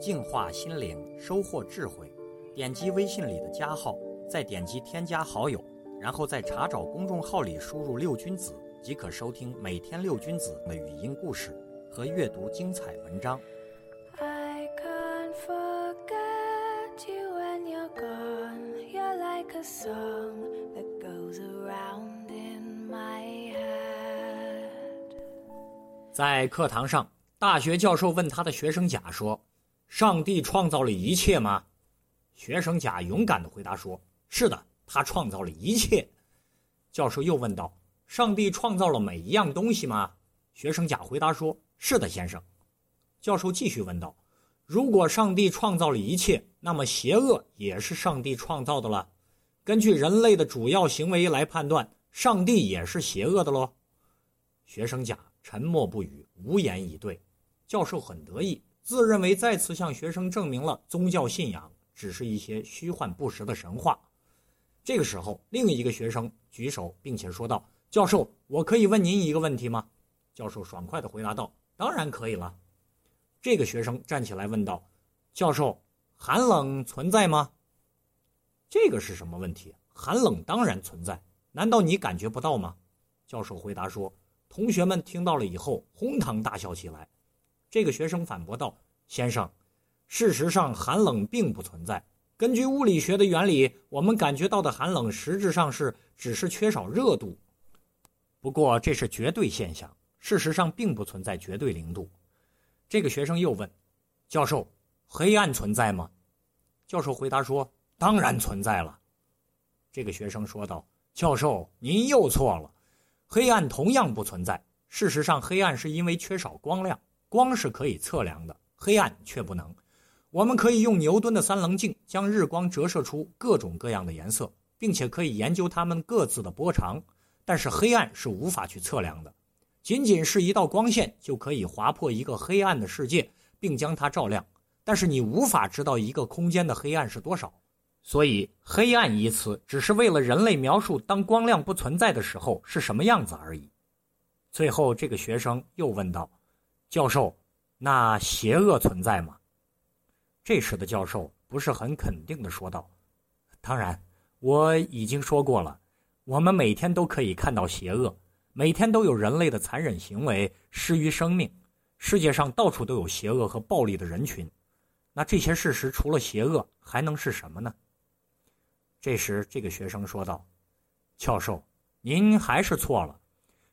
净化心灵，收获智慧。点击微信里的加号，再点击添加好友，然后在查找公众号里输入“六君子”，即可收听每天六君子的语音故事和阅读精彩文章。I can't forget you when you're gone. You're like a song that goes around in my head. 在课堂上，大学教授问他的学生甲说：“上帝创造了一切吗？”学生甲勇敢地回答说：“是的，他创造了一切。”教授又问道：“上帝创造了每一样东西吗？”学生甲回答说：“是的，先生。”教授继续问道：“如果上帝创造了一切，那么邪恶也是上帝创造的了？根据人类的主要行为来判断，上帝也是邪恶的喽？”学生甲沉默不语，无言以对。教授很得意，自认为再次向学生证明了宗教信仰只是一些虚幻不实的神话。这个时候，另一个学生举手，并且说道：“教授，我可以问您一个问题吗？”教授爽快地回答道：“当然可以了。”这个学生站起来问道：“教授，寒冷存在吗？”这个是什么问题？寒冷当然存在，难道你感觉不到吗？教授回答说。同学们听到了以后，哄堂大笑起来。这个学生反驳道：“先生，事实上寒冷并不存在。根据物理学的原理，我们感觉到的寒冷实质上是只是缺少热度。不过这是绝对现象，事实上并不存在绝对零度。”这个学生又问：“教授，黑暗存在吗？”教授回答说：“当然存在了。”这个学生说道：“教授，您又错了。”黑暗同样不存在。事实上，黑暗是因为缺少光亮，光是可以测量的，黑暗却不能。我们可以用牛顿的三棱镜将日光折射出各种各样的颜色，并且可以研究它们各自的波长，但是黑暗是无法去测量的。仅仅是一道光线就可以划破一个黑暗的世界，并将它照亮，但是你无法知道一个空间的黑暗是多少。所以，“黑暗”一词只是为了人类描述当光亮不存在的时候是什么样子而已。最后，这个学生又问道：“教授，那邪恶存在吗？”这时的教授不是很肯定地说道：“当然，我已经说过了，我们每天都可以看到邪恶，每天都有人类的残忍行为施于生命，世界上到处都有邪恶和暴力的人群。那这些事实除了邪恶还能是什么呢？”这时，这个学生说道：“教授，您还是错了。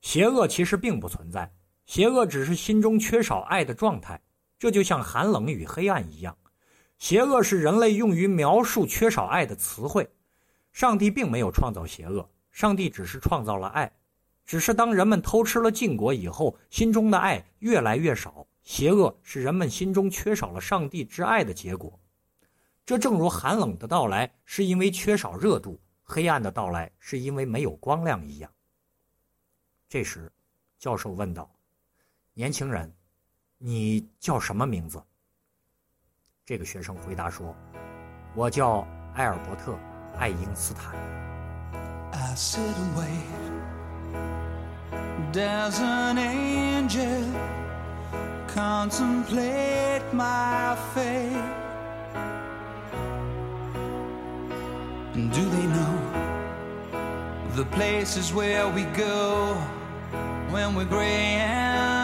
邪恶其实并不存在，邪恶只是心中缺少爱的状态。这就像寒冷与黑暗一样，邪恶是人类用于描述缺少爱的词汇。上帝并没有创造邪恶，上帝只是创造了爱。只是当人们偷吃了禁果以后，心中的爱越来越少。邪恶是人们心中缺少了上帝之爱的结果。”这正如寒冷的到来是因为缺少热度，黑暗的到来是因为没有光亮一样。这时，教授问道：“年轻人，你叫什么名字？”这个学生回答说：“我叫埃尔伯特·爱因斯坦。” sit and wait. Does an angel contemplate my fate? And do they know the places where we go when we're gray and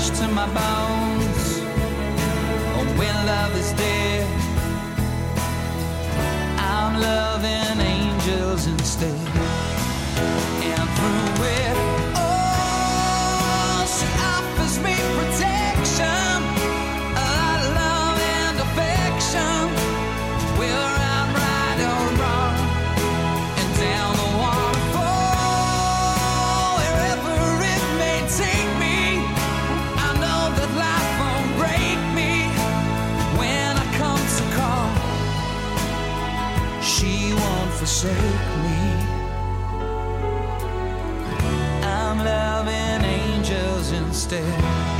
flesh to my bones. Or when love is dead, I'm loving angels instead. Don't forsake me. I'm loving angels instead.